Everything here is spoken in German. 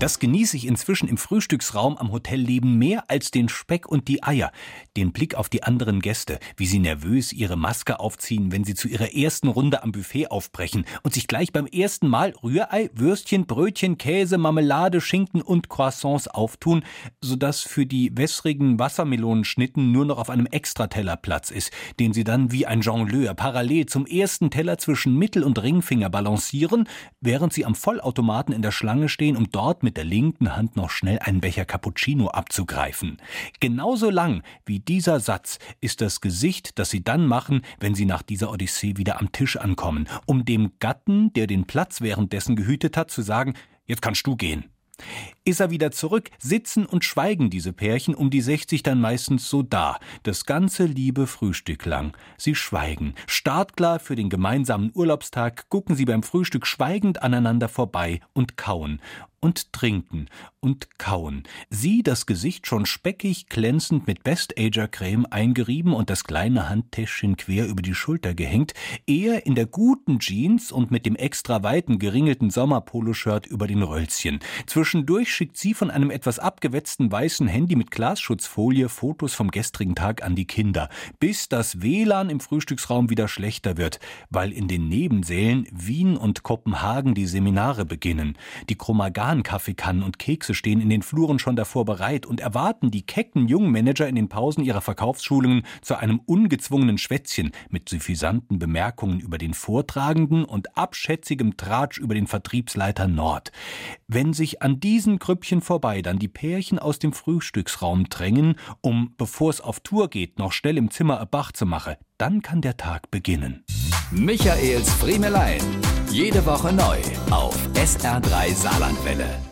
Das genieße ich inzwischen im Frühstücksraum am Hotelleben mehr als den Speck und die Eier, den Blick auf die anderen Gäste, wie sie nervös ihre Maske aufziehen, wenn sie zu ihrer ersten Runde am Buffet aufbrechen und sich gleich beim ersten Mal Rührei, Würstchen, Brötchen, Käse, Marmelade, Schinken und Croissants auftun, sodass für die wässrigen Wassermelonenschnitten nur noch auf einem Extrateller Platz ist, den sie dann wie ein Jongleur parallel zum ersten Teller zwischen Mittel- und Ringfinger balancieren, während sie am Vollautomaten in der Schlange stehen, um dort mit der linken Hand noch schnell einen Becher Cappuccino abzugreifen. Genauso lang wie dieser Satz ist das Gesicht, das sie dann machen, wenn sie nach dieser Odyssee wieder am Tisch ankommen, um dem Gatten, der den Platz währenddessen gehütet hat, zu sagen, jetzt kannst du gehen. Ist er wieder zurück, sitzen und schweigen diese Pärchen um die 60 dann meistens so da, das ganze liebe Frühstück lang. Sie schweigen. Startklar für den gemeinsamen Urlaubstag gucken sie beim Frühstück schweigend aneinander vorbei und kauen und trinken und kauen. Sie das Gesicht schon speckig, glänzend mit Best-Ager-Creme eingerieben und das kleine Handtäschchen quer über die Schulter gehängt, er in der guten Jeans und mit dem extra weiten geringelten Sommerpoloshirt über den Rölzchen. Zwischendurch schickt sie von einem etwas abgewetzten weißen Handy mit Glasschutzfolie Fotos vom gestrigen Tag an die Kinder, bis das WLAN im Frühstücksraum wieder schlechter wird, weil in den Nebensälen Wien und Kopenhagen die Seminare beginnen. Die Chromagan Kaffeekannen und Kekse stehen in den Fluren schon davor bereit und erwarten die kecken jungen Manager in den Pausen ihrer Verkaufsschulungen zu einem ungezwungenen Schwätzchen mit suffisanten Bemerkungen über den Vortragenden und abschätzigem Tratsch über den Vertriebsleiter Nord. Wenn sich an diesen Grüppchen vorbei dann die Pärchen aus dem Frühstücksraum drängen, um, bevor es auf Tour geht, noch schnell im Zimmer Bach zu machen, dann kann der Tag beginnen. Michaels Friemelein. Jede Woche neu auf SR3 Saarlandwelle.